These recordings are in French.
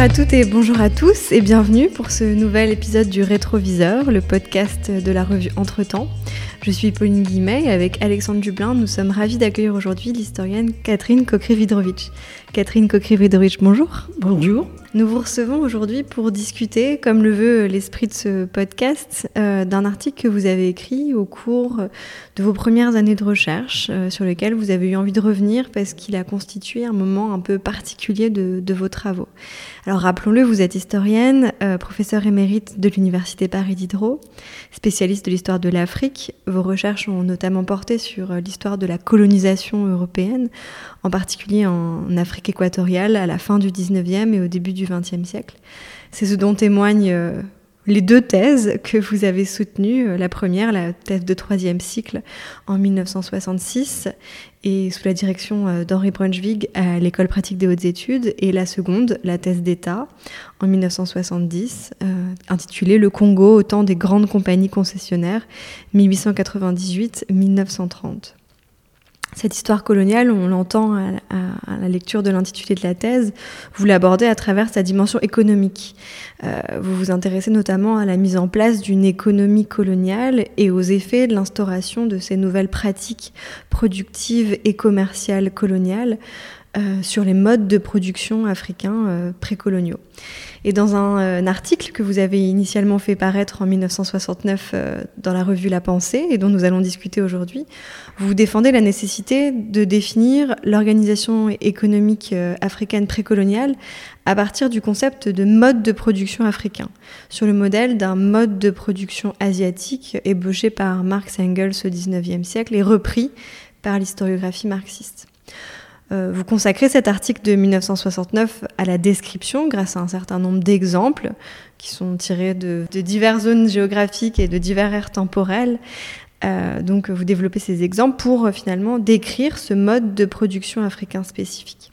à toutes et bonjour à tous et bienvenue pour ce nouvel épisode du Rétroviseur, le podcast de la revue Entretemps. Je suis Pauline Guimet et avec Alexandre Dublin, nous sommes ravis d'accueillir aujourd'hui l'historienne Catherine Kokri-Vidrovitch. Catherine Kokri-Vidrovitch, bonjour. Bonjour. Nous vous recevons aujourd'hui pour discuter, comme le veut l'esprit de ce podcast, euh, d'un article que vous avez écrit au cours de vos premières années de recherche, euh, sur lequel vous avez eu envie de revenir parce qu'il a constitué un moment un peu particulier de, vos travaux. Alors rappelons-le, vous êtes historienne, euh, professeure émérite de l'Université Paris Diderot, spécialiste de l'histoire de l'Afrique. Vos recherches ont notamment porté sur l'histoire de la colonisation européenne, en particulier en Afrique équatoriale à la fin du 19e et au début du 20e siècle. C'est ce dont témoignent euh, les deux thèses que vous avez soutenues. Euh, la première, la thèse de troisième cycle en 1966 et sous la direction euh, d'Henri Brunswig à l'école pratique des hautes études, et la seconde, la thèse d'État en 1970, intitulée Le Congo au temps des grandes compagnies concessionnaires 1898-1930. Cette histoire coloniale, on l'entend à, la lecture de l'intitulé de la thèse, vous l'abordez à travers sa dimension économique. Euh, vous vous intéressez notamment à la mise en place d'une économie coloniale et aux effets de l'instauration de ces nouvelles pratiques productives et commerciales coloniales euh, sur les modes de production africains euh, précoloniaux. Et dans un, un, article que vous avez initialement fait paraître en 1969 dans la revue La Pensée, et dont nous allons discuter aujourd'hui, vous défendez la nécessité de définir l'organisation économique euh, africaine précoloniale à partir du concept de mode de production africain, sur le modèle d'un mode de production asiatique ébauché par Marx Engels au XIXe siècle et repris par l'historiographie marxiste. Euh, vous consacrez cet article de 1969 à la description grâce à un certain nombre d'exemples qui sont tirés de, diverses zones géographiques et de divers aires temporelles, euh, donc vous développez ces exemples pour euh, finalement décrire ce mode de production africain spécifique.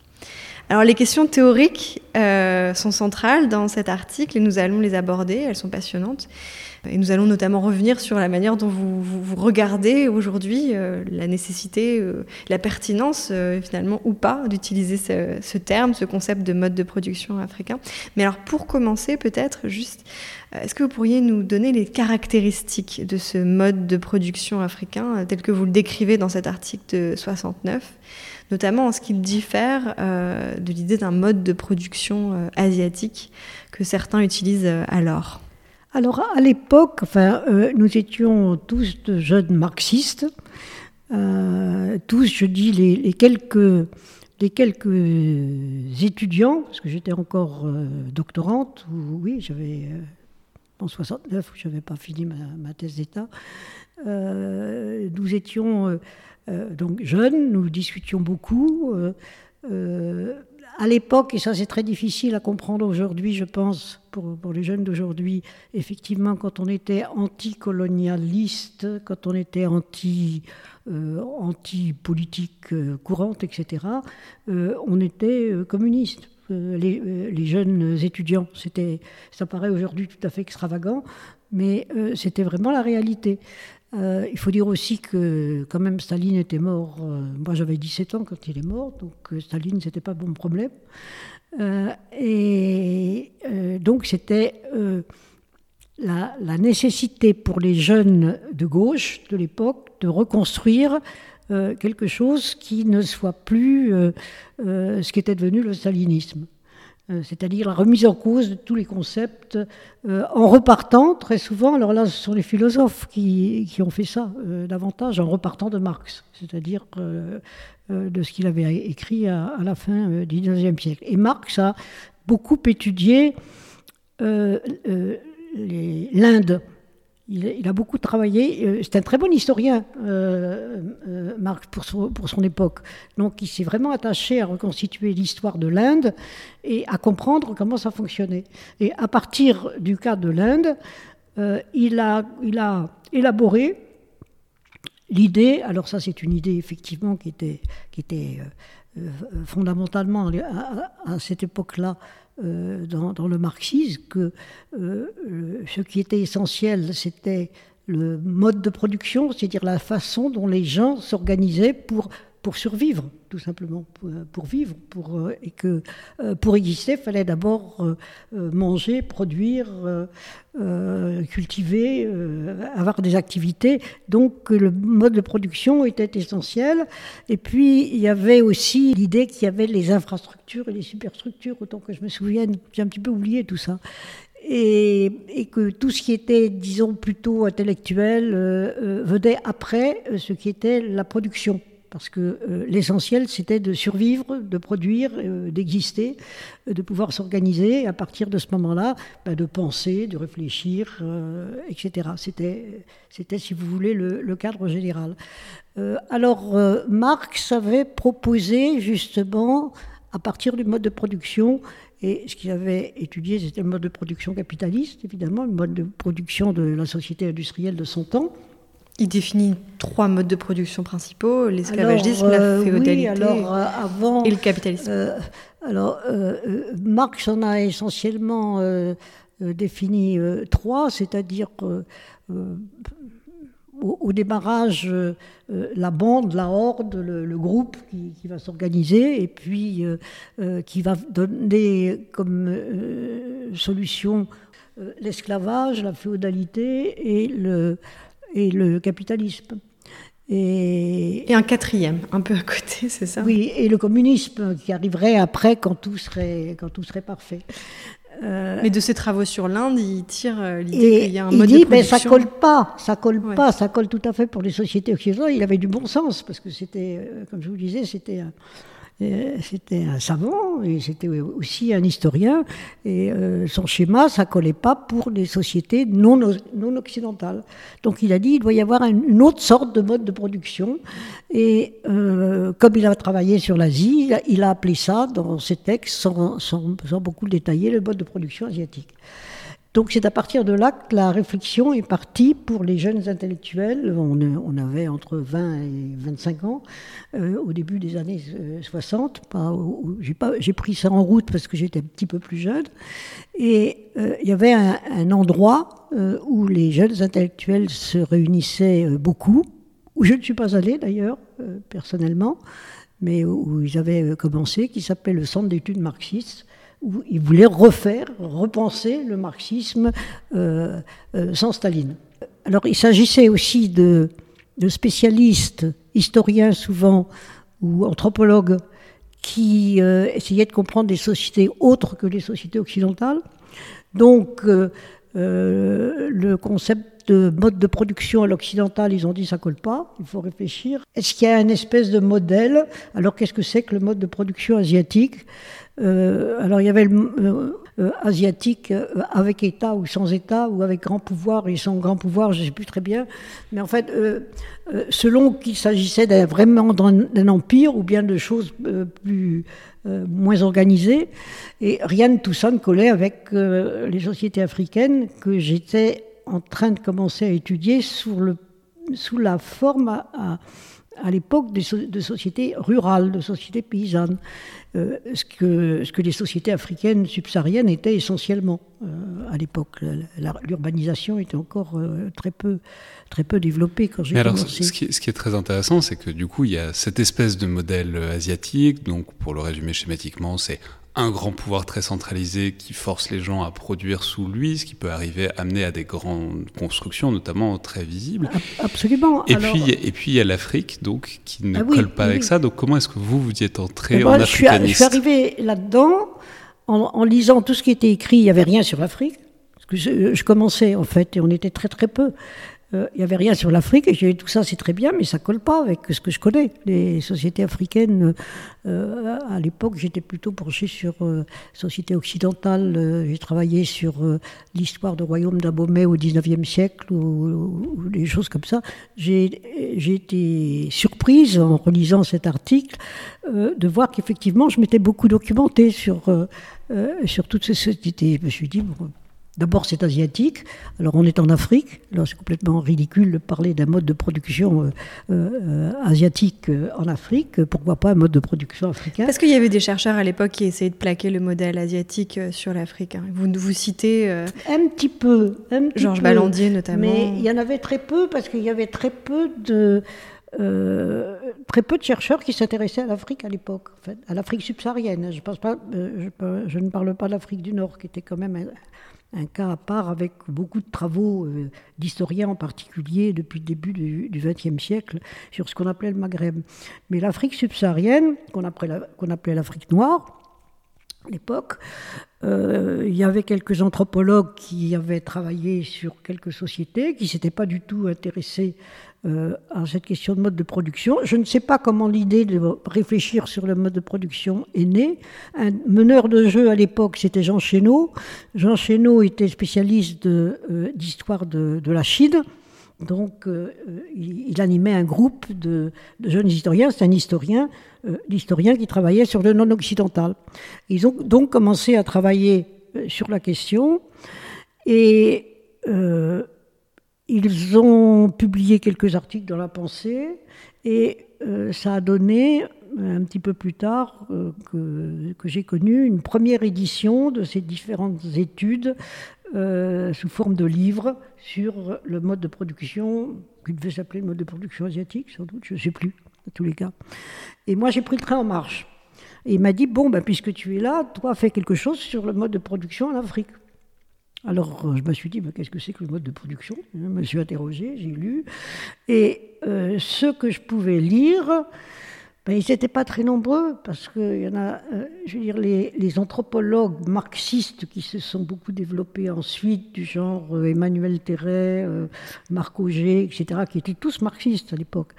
Alors les questions théoriques sont centrales dans cet article et nous allons les aborder, elles sont passionnantes. Et nous allons notamment revenir sur la manière dont vous, regardez aujourd'hui euh, la nécessité, euh, la pertinence euh, finalement ou pas d'utiliser ce, ce, terme, ce concept de mode de production africain. Mais alors pour commencer peut-être juste, est-ce que vous pourriez nous donner les caractéristiques de ce mode de production africain tel que vous le décrivez dans cet article de 69 notamment en ce qu'il diffère de l'idée d'un mode de production asiatique que certains utilisent alors? Alors à l'époque, enfin, euh, nous étions tous de jeunes marxistes, euh, tous, je dis, les, quelques, les quelques étudiants, parce que j'étais encore euh, doctorante, oui, j'avais en 69, je n'avais pas fini ma, thèse d'État. nous étions donc jeunes, nous discutions beaucoup à l'époque, et ça c'est très difficile à comprendre aujourd'hui, je pense, pour, les jeunes d'aujourd'hui, effectivement, quand on était anticolonialiste, quand on était euh, anti-politique euh, courante, etc., euh, on était communiste. Les, les, jeunes étudiants, c'était, ça paraît aujourd'hui tout à fait extravagant, mais c'était vraiment la réalité. Euh, il faut dire aussi que quand même Staline était mort, euh, moi j'avais 17 ans quand il est mort, donc euh, Staline c'était pas bon problème. et donc c'était la, la, nécessité pour les jeunes de gauche de l'époque de reconstruire quelque chose qui ne soit plus ce qui était devenu le stalinisme. Euh, c'est-à-dire la remise en cause de tous les concepts, euh, en repartant très souvent, alors là ce sont les philosophes qui, ont fait ça euh, davantage, en repartant de Marx, c'est-à-dire de ce qu'il avait écrit à, à la fin du XIXe siècle. Et Marx a beaucoup étudié l'Inde il, a beaucoup travaillé. Euh, c'est un très bon historien, euh, euh, Marc, pour son, époque. Donc, il s'est vraiment attaché à reconstituer l'histoire de l'Inde et à comprendre comment ça fonctionnait. Et à partir du cas de l'Inde, il, a, il a élaboré l'idée. Alors, ça, c'est une idée effectivement qui était fondamentalement à cette époque-là euh, dans, le marxisme que euh, ce qui était essentiel, c'était le mode de production, c'est-à-dire la façon dont les gens s'organisaient pour pour survivre, tout simplement, pour, vivre, pour, euh, et que euh, pour exister, il fallait d'abord manger, produire, cultiver, avoir des activités. Donc le mode de production était essentiel. Et puis il y avait aussi l'idée qu'il y avait les infrastructures et les superstructures, autant que je me souvienne. J'ai un petit peu oublié tout ça. Et, que tout ce qui était, disons, plutôt intellectuel venait après ce qui était la production parce que euh, l'essentiel, c'était de survivre, de produire, euh, d'exister, euh, de pouvoir s'organiser, et à partir de ce moment-là, bah, de penser, de réfléchir, etc. C'était, c'était, si vous voulez, le, cadre général. alors, Marx avait proposé, justement, à partir du mode de production, et ce qu'il avait étudié, c'était le mode de production capitaliste, évidemment, le mode de production de la société industrielle de son temps, il définit trois modes de production principaux l'esclavagisme, la euh, féodalité euh, et le capitalisme. Euh, alors, Marx en a essentiellement défini trois, c'est-à-dire au, démarrage, la bande, la horde, le, groupe qui, qui va s'organiser et puis qui va donner comme solution l'esclavage, la féodalité et le et le capitalisme. Et, et, un quatrième, un peu à côté, c'est ça Oui, et le communisme qui arriverait après quand tout serait, quand tout serait parfait. Euh, mais de ses travaux sur l'Inde, il tire euh, l'idée qu'il y a un mode dit, de production. Mais ça colle pas, ça colle pas, ça colle tout à fait pour les sociétés occidentales. Il avait du bon sens parce que c'était, euh, comme je vous disais, c'était c'était un savant et c'était aussi un historien. Et euh, son schéma, ça collait pas pour les sociétés non, non occidentales. Donc il a dit il doit y avoir une autre sorte de mode de production. Et euh, comme il a travaillé sur l'Asie, il a appelé ça dans ses textes, sans, sans, beaucoup le détailler, le mode de production asiatique. Donc c'est à partir de là que la réflexion est partie pour les jeunes intellectuels. On, avait entre 20 et 25 ans euh, au début des années 60. Euh, j'ai pris ça en route parce que j'étais un petit peu plus jeune. Et euh, il y avait un, endroit où les jeunes intellectuels se réunissaient beaucoup, où je ne suis pas allée d'ailleurs personnellement, mais où ils avaient commencé, qui s'appelait le Centre d'études marxistes où il voulait refaire, repenser le marxisme euh, euh, sans Staline. Alors il s'agissait aussi de, spécialistes, historiens souvent, ou anthropologues, qui euh, essayaient de comprendre des sociétés autres que les sociétés occidentales. Donc le concept de mode de production à l'occidental, ils ont dit ça colle pas, il faut réfléchir. Est-ce qu'il y a une espèce de modèle? Alors qu'est-ce que c'est que le mode de production asiatique? Euh, alors il y avait le euh, euh, asiatique avec État ou sans État, ou avec grand pouvoir et sans grand pouvoir, je ne sais plus très bien. Mais en fait, selon qu'il s'agissait vraiment d'un empire ou bien de choses plus moins organisées, et rien de tout ça ne collait avec les sociétés africaines que j'étais en train de commencer à étudier sous, le, sous la forme à à l'époque de, sociétés rurales, de sociétés paysannes, euh, ce, que, ce que les sociétés africaines subsahariennes étaient essentiellement euh, à l'époque. L'urbanisation était encore euh, très, peu, très peu développée quand j'ai commencé. Ce qui, ce qui, est très intéressant, c'est que du coup, il y a cette espèce de modèle asiatique, donc pour le résumer schématiquement, c'est un grand pouvoir très centralisé qui force les gens à produire sous lui, ce qui peut arriver à amener à des grandes constructions, notamment très visibles. Absolument. Et puis, et puis il y a l'Afrique, donc qui ne ah colle pas avec ça. Donc comment est-ce que vous vous y êtes entré en ben, africaniste je suis, arrivé là-dedans en, lisant tout ce qui était écrit. Il n'y avait rien sur l'Afrique. que je, je, commençais en fait, et on était très très peu. Euh, il n'y avait rien sur l'Afrique, et j'ai dit tout ça c'est très bien, mais ça colle pas avec ce que je connais. Les sociétés africaines, euh, à l'époque, j'étais plutôt penché sur euh, société occidentale. j'ai travaillé sur l'histoire du royaume d'Abomey au XIXe siècle, ou, des choses comme ça. J'ai été surprise en relisant cet article de voir qu'effectivement, je m'étais beaucoup documenté sur, sur toutes ces sociétés. Je me suis dit, bon, D'abord, c'est asiatique. Alors, on est en Afrique. Alors, c'est complètement ridicule de parler d'un mode de production euh, euh, asiatique euh, en Afrique. Pourquoi pas un mode de production africain? Parce qu'il y avait des chercheurs à l'époque qui essayaient de plaquer le modèle asiatique sur l'Afrique. Hein. Vous vous citez un petit peu, Georges Balandier notamment. Mais il y en avait très peu parce qu'il y avait très peu de très peu de chercheurs qui s'intéressaient à l'Afrique à l'époque, en fait, à l'Afrique subsaharienne. Je, pense pas, je, je, ne parle pas de l'Afrique du Nord, qui était quand même un, cas à part avec beaucoup de travaux d'historiens en particulier depuis le début du XXe siècle sur ce qu'on appelait le Maghreb. Mais l'Afrique subsaharienne, qu'on appelait l'Afrique noire, à l'époque. Euh, il y avait quelques anthropologues qui avaient travaillé sur quelques sociétés, qui s'étaient pas du tout intéressés euh, à cette question de mode de production. Je ne sais pas comment l'idée de réfléchir sur le mode de production est née. Un meneur de jeu à l'époque, c'était Jean Chénaud. Jean Chénaud était spécialiste euh, d'histoire de, la Chine. Donc, il, animait un groupe de, jeunes historiens. C'est un historien euh, l'historien qui travaillait sur le non-occidental. Ils ont donc commencé à travailler euh, sur la question et euh, ils ont publié quelques articles dans la pensée et ça a donné un petit peu plus tard que j'ai connu une première édition de ces différentes études sous forme de livres sur le mode de production, qui devait s'appeler le mode de production asiatique sans doute, je ne sais plus tous les cas. Et moi, j'ai pris le train en marche. Et il m'a dit, bon, ben, puisque tu es là, toi, fais quelque chose sur le mode de production en Afrique. Alors, euh, je me suis dit, ben, qu'est-ce que c'est que le mode de production? Je me suis interrogé, j'ai lu. Et euh, ce que je pouvais lire, ils n'étaient pas très nombreux, parce qu'il y en a, euh, je veux dire, les, anthropologues marxistes qui se sont beaucoup développés ensuite, du genre Emmanuel Terret, Marc Auger, etc., qui étaient tous marxistes à l'époque,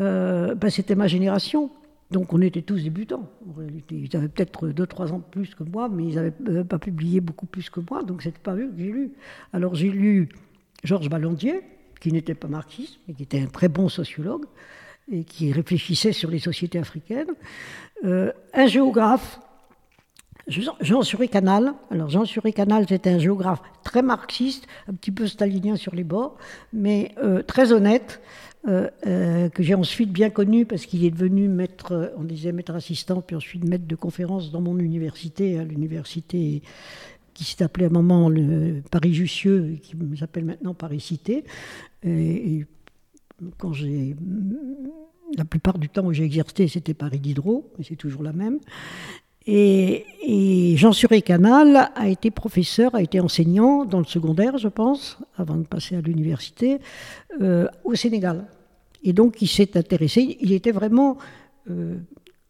euh, ben, c'était ma génération. Donc on était tous débutants. Ils avaient peut-être 2-3 ans de plus que moi, mais ils n'avaient euh, pas publié beaucoup plus que moi, donc c'était pas eux que j'ai lu. Alors j'ai lu Georges Ballandier, qui n'était pas marxiste, mais qui était un très bon sociologue, et qui réfléchissait sur les sociétés africaines. Euh, un géographe, Jean Canal. Alors Jean Canal, c'était un géographe très marxiste, un petit peu stalinien sur les bords, mais très honnête, euh, euh, que j'ai ensuite bien connu parce qu'il est devenu maître, euh, on disait maître assistant, puis ensuite maître de conférence dans mon université, à l'université qui s'est appelée à un moment le Paris-Jussieu, qui s'appelle maintenant Paris-Cité. Et, quand j'ai. La plupart du temps où j'ai exercé, c'était Paris Diderot, mais c'est toujours la même. Et, Jean Suré Canal a été professeur, a été enseignant dans le secondaire, je pense, avant de passer à l'université, au Sénégal. Et donc, il s'est intéressé. Il était vraiment euh,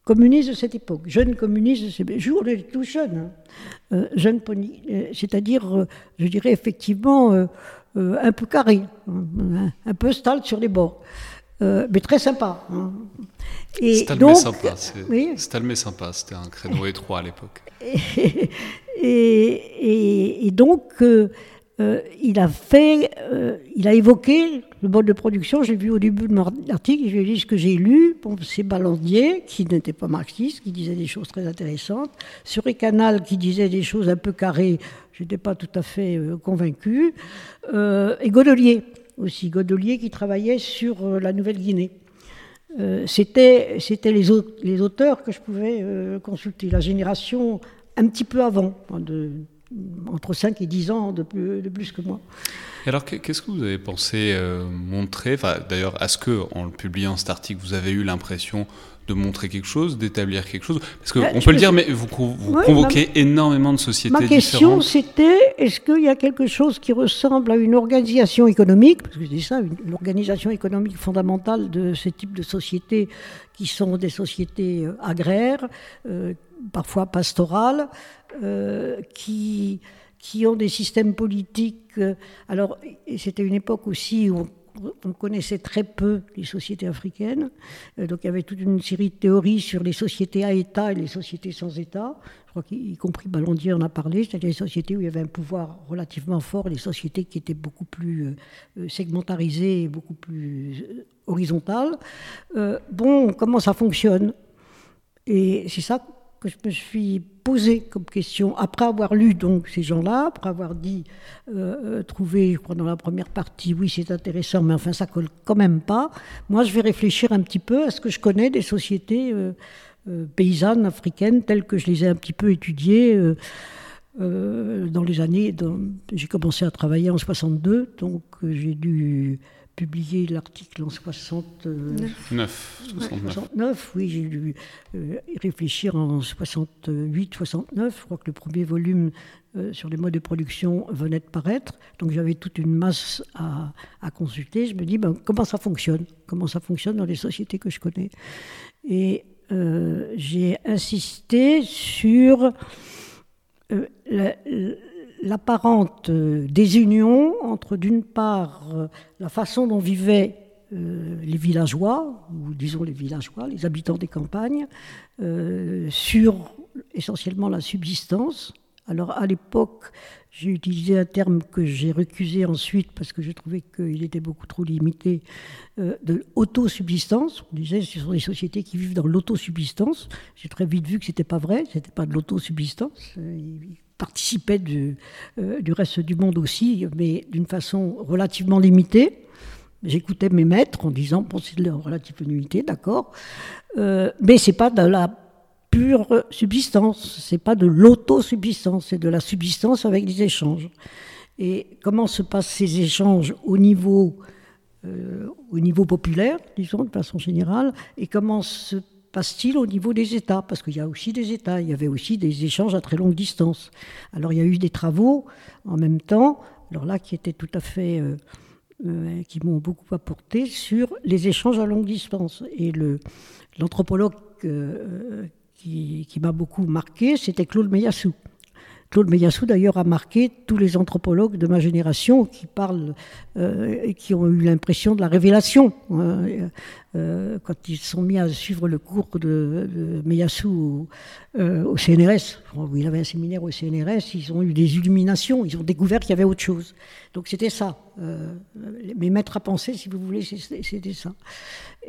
communiste de cette époque, jeune communiste de. On tout jeune. Hein. Euh, jeune, euh, c'est-à-dire, je dirais effectivement, un peu carré, hein, un peu stale sur les bords. mais très sympa. Hein. Et donc, sympa, c'est sympa, c'était un créneau étroit à l'époque. Et, et, donc, euh, il a fait, euh, il a évoqué le mode de production. J'ai vu au début de mon article, je dit ce que j'ai lu. C'est Ballandier, qui n'était pas marxiste, qui disait des choses très intéressantes. Sur Canal, qui disait des choses un peu carrées. Je n'étais pas tout à fait euh, convaincu. et Godelier aussi, Godelier qui travaillait sur la Nouvelle-Guinée. C'était c'était les, auteurs que je pouvais consulter, la génération un petit peu avant, entre 5 et 10 ans de plus que moi. Et alors, qu'est-ce que vous avez pensé euh, montrer enfin, D'ailleurs, est-ce que, en publiant cet article, vous avez eu l'impression de montrer quelque chose, d'établir quelque chose? Parce qu'on bah, peut le dire, mais vous, vous convoquez énormément de sociétés Ma question, c'était est-ce qu'il y a quelque chose qui ressemble à une organisation économique? Parce que c'est ça, l'organisation économique fondamentale de ce type de sociétés qui sont des sociétés euh, agraires, euh, parfois pastorales, euh, qui, qui ont des systèmes politiques. Euh, alors, c'était une époque aussi où on, connaissait très peu les sociétés africaines. Euh, donc, il y avait toute une série de théories sur les sociétés à État et les sociétés sans État. Je crois qu'y compris Ballondier en a parlé, c'est-à-dire les sociétés où il y avait un pouvoir relativement fort, les sociétés qui étaient beaucoup plus segmentarisées et beaucoup plus horizontales. bon, comment ça fonctionne? Et c'est ça que je me suis posé comme question, après avoir lu donc ces gens-là, après avoir dit, euh, euh, trouvé, je crois dans la première partie, oui c'est intéressant, mais enfin ça colle quand même pas, moi je vais réfléchir un petit peu à ce que je connais des sociétés euh, paysannes africaines telles que je les ai un petit peu étudiées. dans les années, j'ai commencé à travailler en 62, donc j'ai dû publié l'article en 69. 69. oui, j'ai dû euh, réfléchir en 68, 69. Je crois que le premier volume euh, sur les modes de production venait de paraître. Donc j'avais toute une masse à, consulter. Je me dis, ben, comment ça fonctionne? Comment ça fonctionne dans les sociétés que je connais? Et euh, j'ai insisté sur la, l'apparente euh, désunion entre, d'une part, euh, la façon dont vivaient euh, les villageois, ou disons les villageois, les habitants des campagnes, sur essentiellement la subsistance. Alors à l'époque, j'ai utilisé un terme que j'ai recusé ensuite parce que je trouvais qu'il était beaucoup trop limité, de autosubsistance. On disait que ce sont des sociétés qui vivent dans l'autosubsistance. J'ai très vite vu que ce n'était pas vrai, ce n'était pas de l'autosubsistance participait du, euh, du reste du monde aussi, mais d'une façon relativement limitée. J'écoutais mes maîtres en disant bon, c'est de la relative limité, d'accord, euh, mais c'est pas de la pure subsistance, c'est pas de l'autosubsistance, c'est de la subsistance avec des échanges. Et comment se passent ces échanges au niveau, euh, au niveau populaire, disons de façon générale, et comment se passe-t-il au niveau des États? Parce qu'il y a aussi des États, il y avait aussi des échanges à très longue distance. Alors il y a eu des travaux en même temps, alors là qui étaient tout à fait... Euh, euh, m'ont beaucoup apporté sur les échanges à longue distance. Et l'anthropologue euh, qui m'a beaucoup marqué, c'était Claude Meyassou. Claude Meyassou, d'ailleurs, a marqué tous les anthropologues de ma génération qui parlent, euh, qui ont eu l'impression de la révélation. Hein, euh, quand ils sont mis à suivre le cours de, de euh, au, CNRS, où il avait un séminaire au CNRS, ils ont eu des illuminations, ils ont découvert qu'il y avait autre chose. Donc c'était ça. mes maîtres à penser, si vous voulez, c'était ça.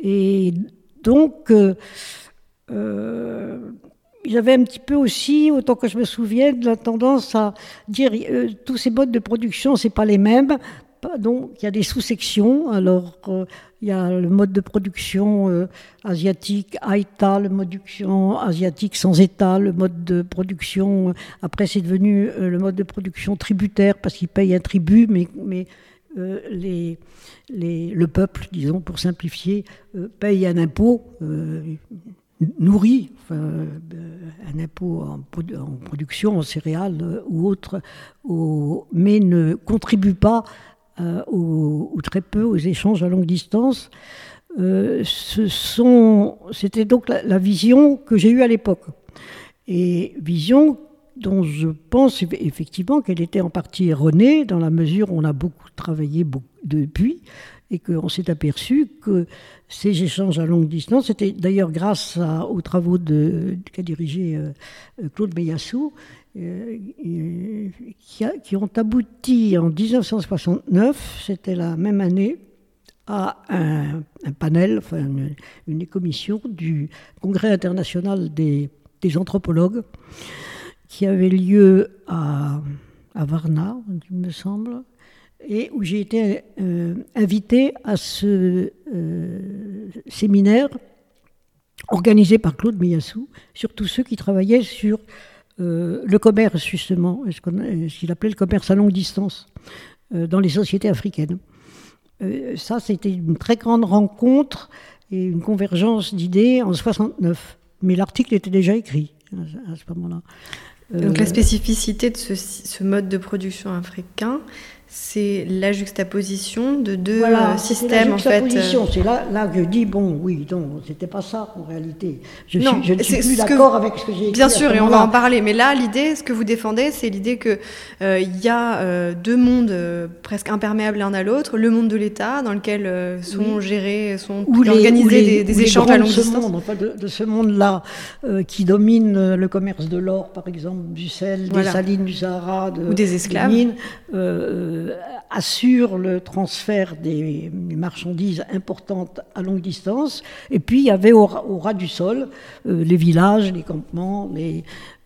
Et donc, j'avais un petit peu aussi, autant que je me souvienne, la tendance à dire euh, tous ces modes de production, c'est pas les mêmes. Donc, il y a des sous-sections. Alors, euh, il y a le mode de production euh, asiatique à État, le mode de production asiatique sans État, le mode de production. après, c'est devenu le mode de production tributaire parce qu'il paye un tribut, mais, mais le peuple, disons, pour simplifier, paye un impôt nourrit euh, un impôt en, production, en céréales euh, ou autre, mais ne contribue pas euh, ou très peu aux échanges à longue distance. c'était donc la, vision que j'ai eue à l'époque. Et vision dont je pense effectivement qu'elle était en partie erronée, dans la mesure où on a beaucoup travaillé depuis, et qu'on s'est aperçu que ces échanges à longue distance, c'était d'ailleurs grâce aux travaux qu'a dirigé euh, euh, Claude Meyassou, euh, qui, ont abouti en 1969, c'était la même année, à un, panel, enfin une, commission du Congrès international des, anthropologues, qui avait lieu à, à Varna, il me semble, et où j'ai été euh, invité à ce euh, séminaire organisé par Claude Miyassou sur tous ceux qui travaillaient sur euh, le commerce, justement, ce qu'il appelait le commerce à longue distance dans les sociétés africaines. ça, c'était une très grande rencontre et une convergence d'idées en 69. Mais l'article était déjà écrit à, ce moment-là. Donc la spécificité de ce mode de production africain, c'est la juxtaposition de deux euh, systèmes en fait. Euh. C'est là, là que je dis bon oui non c'était pas ça en réalité. Je non, suis, je suis plus d'accord avec ce que j'ai. Bien sûr et on va en parler mais là l'idée ce que vous défendez c'est l'idée que euh, il y a deux mondes presque imperméables l'un à l'autre le monde de l'État dans lequel sont gérés sont organisés des, échanges à longue distance. Monde, de, ce monde là qui domine le commerce de l'or par exemple du sel des salines du Sahara ou des esclaves. Euh, assure le transfert des, marchandises importantes à longue distance. Et puis il y avait au, ras du sol euh, les villages, les campements,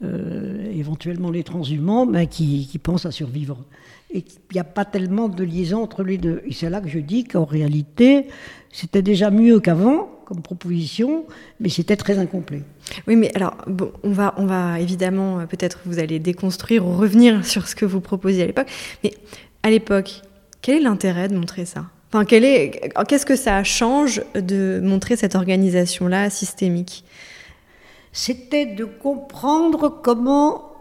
euh, éventuellement les transhumants ben, qui, pensent à survivre. Et il n'y a pas tellement de liaison entre les deux. Et c'est là que je dis qu'en réalité, c'était déjà mieux qu'avant comme proposition, mais c'était très incomplet. Oui, mais alors, on va, on va évidemment, peut-être vous allez déconstruire ou revenir sur ce que vous proposiez à l'époque, mais à l'époque, quel est l'intérêt de montrer ça? Enfin, qu'est-ce que ça change de montrer cette organisation-là systémique? C'était de comprendre comment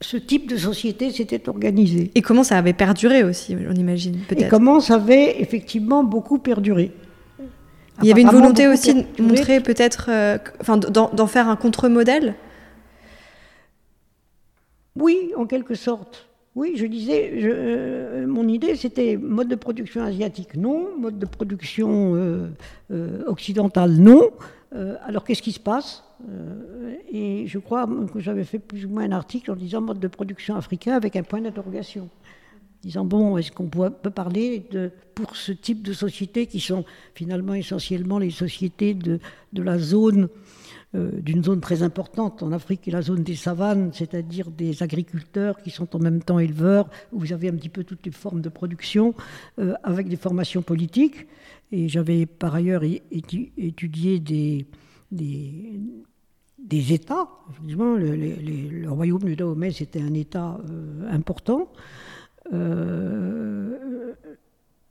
ce type de société s'était organisé. Et comment ça avait perduré aussi, on imagine, peut-être. Et comment ça avait effectivement beaucoup perduré. Il y avait une volonté aussi de montrer peut-être, euh, enfin, d'en faire un contre-modèle? Oui, en quelque sorte. Oui, je disais, euh, mon idée c'était mode de production asiatique non, mode de production euh, euh, occidentale non. alors qu'est-ce qui se passe Et je crois que j'avais fait plus ou moins un article en disant mode de production africain avec un point d'interrogation. Disant, bon, est-ce qu'on peut parler de, pour ce type de sociétés qui sont finalement essentiellement les sociétés de, de la zone d'une zone très importante en Afrique, qui est la zone des savanes, c'est-à-dire des agriculteurs qui sont en même temps éleveurs, où vous avez un petit peu toutes les formes de production, euh, avec des formations politiques. Et j'avais par ailleurs étudié des, États. Le, le, royaume du Dahomey, c'était un État euh, important.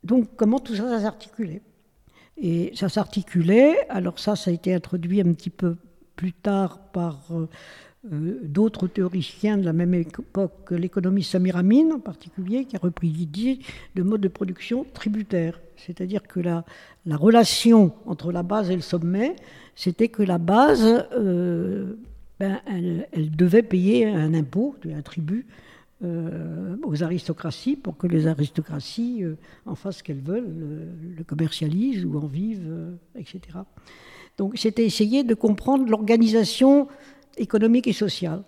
donc, comment tout ça s'articulait? Et ça s'articulait, alors ça, ça a été introduit un petit peu plus tard par euh, euh, d'autres théoriciens de la même époque, l'économie Samir Amin en particulier, qui a repris l'idée de mode de production tributaire. C'est-à-dire que la, la, relation entre la base et le sommet, c'était que la base, euh, ben, elle, devait payer un impôt, un tribut, aux aristocraties pour que les aristocraties en fassent ce qu'elles veulent, le, le, commercialisent ou en vivent, etc. Donc c'était essayer de comprendre l'organisation économique et sociale.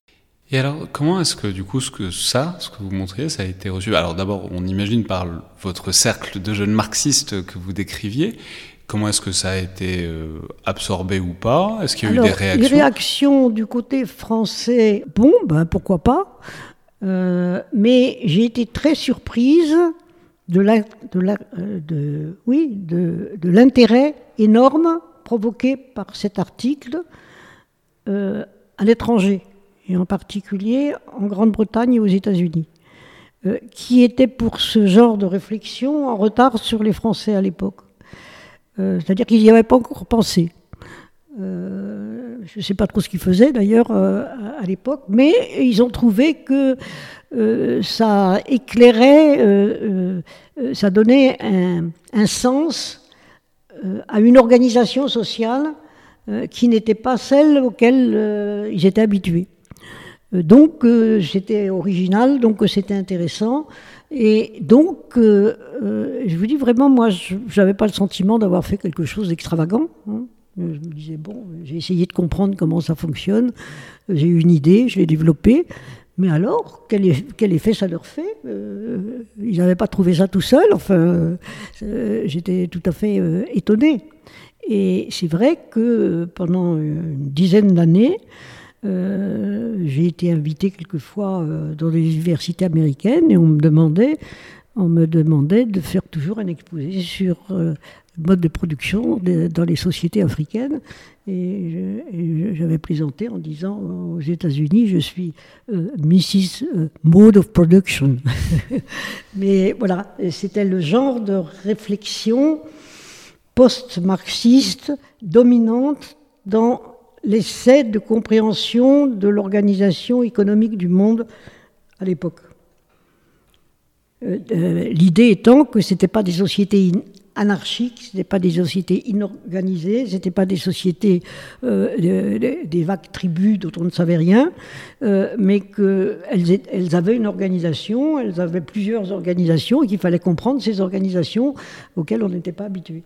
Et alors, comment est-ce que du coup, ce que ça, ce que vous montriez, ça a été reçu? Alors d'abord, on imagine par votre cercle de jeunes marxistes que vous décriviez. Comment est-ce que ça a été euh, absorbé ou pas? Est-ce qu'il y a eu des réactions Les réactions? du côté français, bon, ben pourquoi pas. Euh, mais j'ai été très surprise de euh, l'intérêt énorme provoqué par cet article euh, à l'étranger, et en particulier en Grande-Bretagne et aux États-Unis, euh, qui était pour ce genre de réflexion en retard sur les Français à l'époque. Euh, c'est-à-dire qu'ils n'y avaient pas encore pensé. je ne sais pas trop ce qu'ils faisaient d'ailleurs à, l'époque, mais ils ont trouvé que ça éclairait, ça donnait un, sens à une organisation sociale euh, qui n'était pas celle auxquelles euh, ils étaient habitués. Donc c'était original, donc c'était intéressant. Et donc, je vous dis vraiment, moi, je n'avais pas le sentiment d'avoir fait quelque chose d'extravagant. Hein. Je me disais, bon, j'ai essayé de comprendre comment ça fonctionne, j'ai eu une idée, je l'ai développée. Mais alors, quel, effet ça leur fait? Euh, Ils n'avaient pas trouvé ça tout seuls. Enfin, euh, j'étais tout à fait euh, étonné. Et c'est vrai que pendant une dizaine d'années, j'ai été invité quelquefois dans des universités américaines et on me demandait, on me demandait de faire toujours un exposé sur mode de production dans les sociétés africaines. Et j'avais plaisanté en disant aux États-Unis, je suis euh, Mrs. Euh, mode of Production. Mais voilà, c'était le genre de réflexion post-marxiste dominante dans l'essai de compréhension de l'organisation économique du monde à l'époque. Euh, l'idée étant que ce n'étaient pas des sociétés anarchiques, ce n'étaient pas des sociétés inorganisées, ce n'étaient pas des sociétés, euh, des vagues tribus dont on ne savait rien, euh, mais qu'elles elles avaient une organisation, elles avaient plusieurs organisations, et qu'il fallait comprendre ces organisations auxquelles on n'était pas habitué.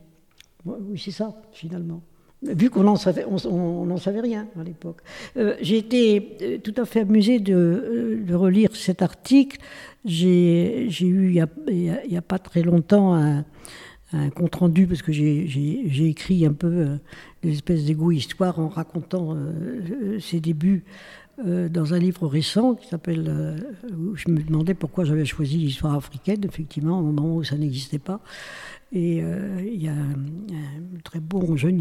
Oui, c'est ça, finalement. Vu qu'on n'en savait, on, savait rien à l'époque. Euh, j'ai été tout à fait amusé de, relire cet article. J'ai eu, il n'y a, pas très longtemps, un, un compte rendu parce que j'ai écrit un peu euh, des espèces d'égo-histoire en racontant euh, ses débuts euh, dans un livre récent qui s'appelle. je me demandais pourquoi j'avais choisi l'histoire africaine, effectivement, au moment où ça n'existait pas. Et il y a très bon jeune,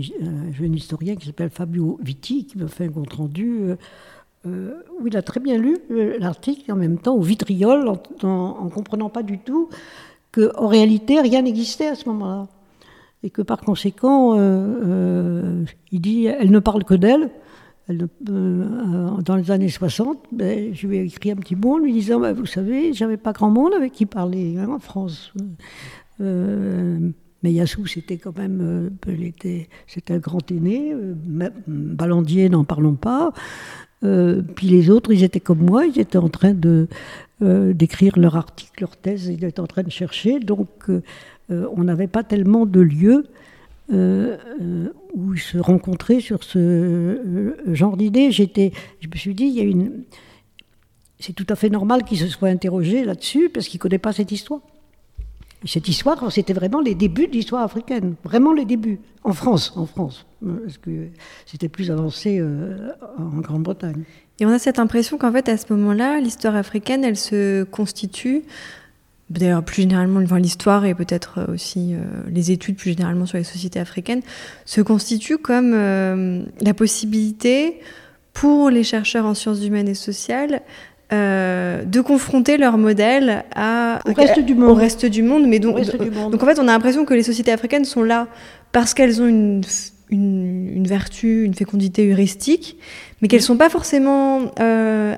historien qui s'appelle Fabio Vitti, qui m'a fait un compte rendu où il a très bien lu l'article en même temps au vitriol, en, ne comprenant pas du tout qu'en réalité rien n'existait à ce moment-là. Et que par conséquent, il dit, elle ne parle que d'elle. Elle, dans les années 60, ben, je lui ai écrit un petit mot en lui disant ben, Vous savez, j'avais pas grand monde avec qui parler hein, en France. Euh, mais Yassou, c'était quand même. Euh, c'était un grand aîné. Euh, Balandier, n'en parlons pas. Puis les autres, ils étaient comme moi, ils étaient en train de d'écrire leur article, leur thèse, ils étaient en train de chercher. Donc, on n'avait pas tellement de lieux euh, euh, où se rencontrer sur ce euh, genre d'idées. J'étais, je me suis dit, il y a une, c'est tout à fait normal qu'il se soit interrogé là-dessus parce qu'il ne connaît pas cette histoire. Cette histoire, c'était vraiment les débuts de l'histoire africaine, vraiment les débuts, en France, en France, parce que c'était plus avancé en Grande-Bretagne. Et on a cette impression qu'en fait, à ce moment-là, l'histoire africaine, elle se constitue d'ailleurs plus généralement l'histoire et peut-être euh, aussi euh, les études plus généralement sur les sociétés africaines, se constituent comme euh, la possibilité pour les chercheurs en sciences humaines et sociales de confronter leur modèle à, au, reste du monde. au reste du monde. Mais donc, donc en fait, on a l'impression que les sociétés africaines sont là parce qu'elles ont une, une, une, vertu, une fécondité heuristique, mais qu'elles ne sont pas forcément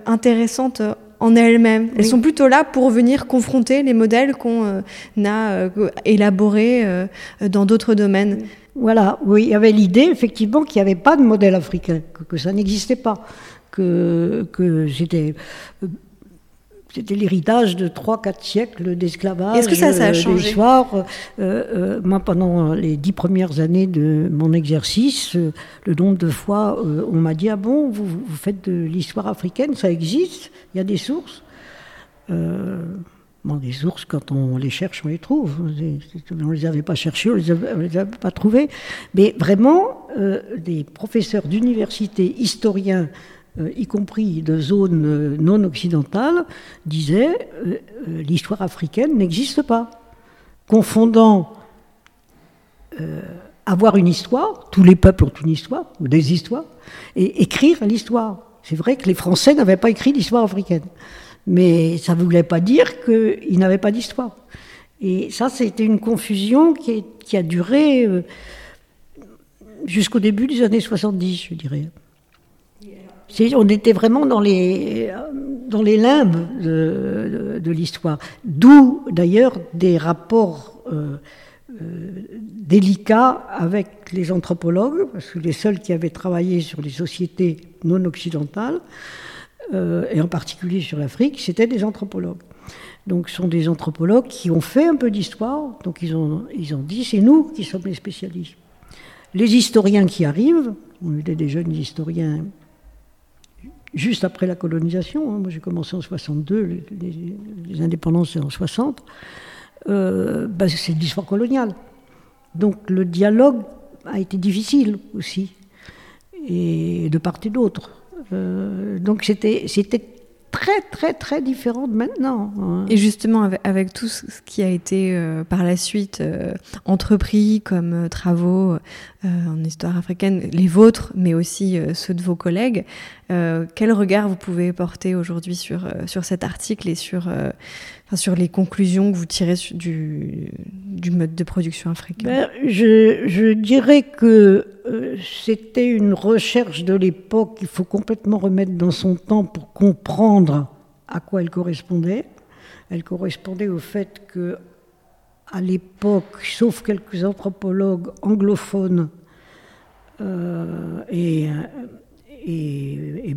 intéressantes en elles-mêmes. Elles sont plutôt là pour venir confronter les modèles qu'on euh, a euh, élaborés euh, dans d'autres domaines. Voilà, oui, il y avait l'idée effectivement qu'il n'y avait pas de modèle africain, que, ça n'existait pas, que, que c'était c'était l'héritage de 3-4 siècles d'esclavage. Est-ce que ça, ça a changé euh, euh, Moi, pendant les dix premières années de mon exercice, euh, le nombre de fois on m'a dit Ah bon, vous, vous faites de l'histoire africaine, ça existe, il y a des sources. Bon, les sources, quand on les cherche, on les trouve. On ne les avait pas cherchées, on ne les, avait pas trouvées. Mais vraiment, des professeurs d'université, historiens, euh, y compris de zones euh, non occidentales, disaient euh, l'histoire africaine n'existe pas. Confondant avoir une histoire, tous les peuples ont une histoire, ou des histoires, et écrire l'histoire. C'est vrai que les Français n'avaient pas écrit l'histoire africaine, mais ça ne voulait pas dire qu'ils n'avaient pas d'histoire. Et ça, c'était une confusion qui, qui a duré jusqu'au début des années 70, je dirais on était vraiment dans les, dans les limbes de, l'histoire. D'où d'ailleurs des rapports euh, euh, délicats avec les anthropologues, parce que les seuls qui avaient travaillé sur les sociétés non occidentales, euh, et en particulier sur l'Afrique, c'était des anthropologues. Donc ce sont des anthropologues qui ont fait un peu d'histoire, donc ils ont, ils dit c'est nous qui sommes les spécialistes. Les historiens qui arrivent, on était des jeunes historiens juste après la colonisation. Hein. Moi, j'ai commencé en 62, les, indépendances, en 60. Euh, bah, c'est l'histoire coloniale. Donc, le dialogue a été difficile aussi, et de part et d'autre. Euh, donc, c'était très très très différente maintenant. Hein. Et justement, avec, tout ce qui a été euh, par la suite euh, entrepris comme euh, travaux en histoire africaine, les vôtres, mais aussi ceux de vos collègues, quel regard vous pouvez porter aujourd'hui sur, sur cet article et sur, sur les conclusions que vous tirez du, mode de production africain ben, je, dirais que c'était une recherche de l'époque qu'il faut complètement remettre dans son temps pour comprendre à quoi elle correspondait. Elle correspondait au fait que, à l'époque, sauf quelques anthropologues anglophones euh, et, et,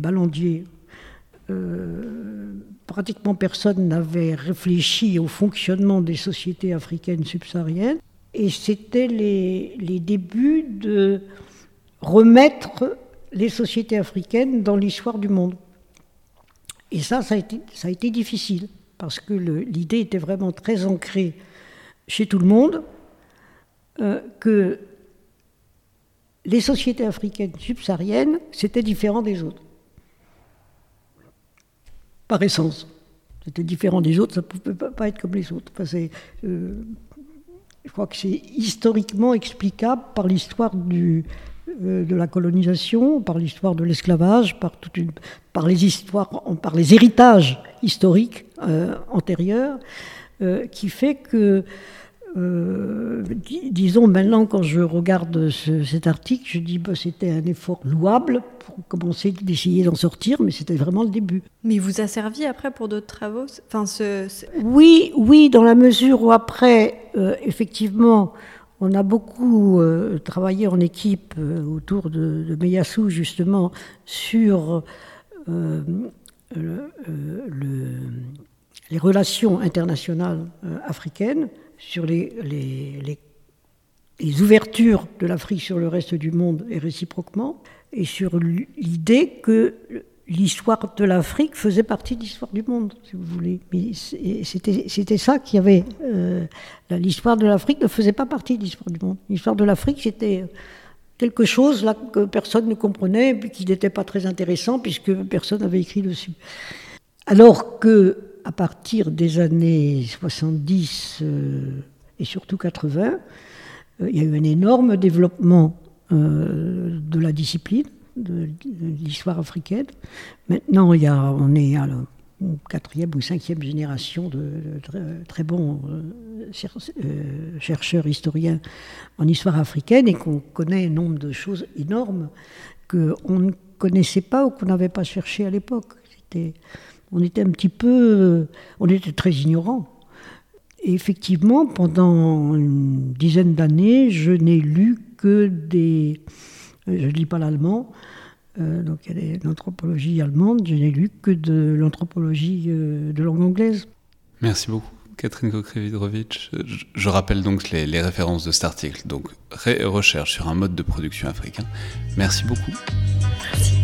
euh, pratiquement personne n'avait réfléchi au fonctionnement des sociétés africaines subsahariennes. Et c'était les, débuts de remettre les sociétés africaines dans l'histoire du monde. Et ça, ça a été, ça a été difficile, parce que l'idée était vraiment très ancrée chez tout le monde, euh, que les sociétés africaines subsahariennes, c'était différent des autres. Par essence. C'était différent des autres, ça ne pouvait pas être comme les autres. Euh, je crois que c'est historiquement explicable par l'histoire euh, de la colonisation, par l'histoire de l'esclavage, par, par les héritages historiques euh, antérieurs, qui fait que, disons maintenant, quand je regarde cet article, je dis bah, c'était un effort louable pour commencer d'essayer d'en sortir, mais c'était vraiment le début. Mais il vous a servi après pour d'autres travaux? Enfin, ce... Oui, oui, dans la mesure où après, effectivement, on a beaucoup euh, travaillé en équipe euh, autour de, de Meyassou, justement, sur euh, les relations internationales africaines, sur les, les ouvertures de l'Afrique sur le reste du monde et réciproquement, et sur l'idée que l'histoire de l'Afrique faisait partie de l'histoire du monde, si vous voulez. Mais c'était ça qu'il y avait. Euh, l'histoire de l'Afrique ne faisait pas partie de l'histoire du monde. L'histoire de l'Afrique, c'était quelque chose là que personne ne comprenait, et qui n'était pas très intéressant puisque personne n'avait écrit dessus. Alors que à partir des années 70 euh, et surtout 80, euh, il y a eu un énorme développement de la discipline de, l'histoire africaine. Maintenant, il y a, on est à la quatrième ou cinquième génération de, très, bons euh, euh, chercheurs, historiens en histoire africaine et qu'on connaît un nombre de choses énormes qu'on ne connaissait pas ou qu'on n'avait pas cherché à l'époque. On était un petit peu, on était très ignorants. Et effectivement, pendant une dizaine d'années, je n'ai lu que des, je ne lis pas l'allemand, euh, donc il y a l'anthropologie allemande, je n'ai lu que de l'anthropologie euh, de langue anglaise. Merci beaucoup. Catherine Kokrevidrovitch. Je, rappelle donc les, les, références de cet article. Donc, recherche sur un mode de production africain. Merci beaucoup. Merci.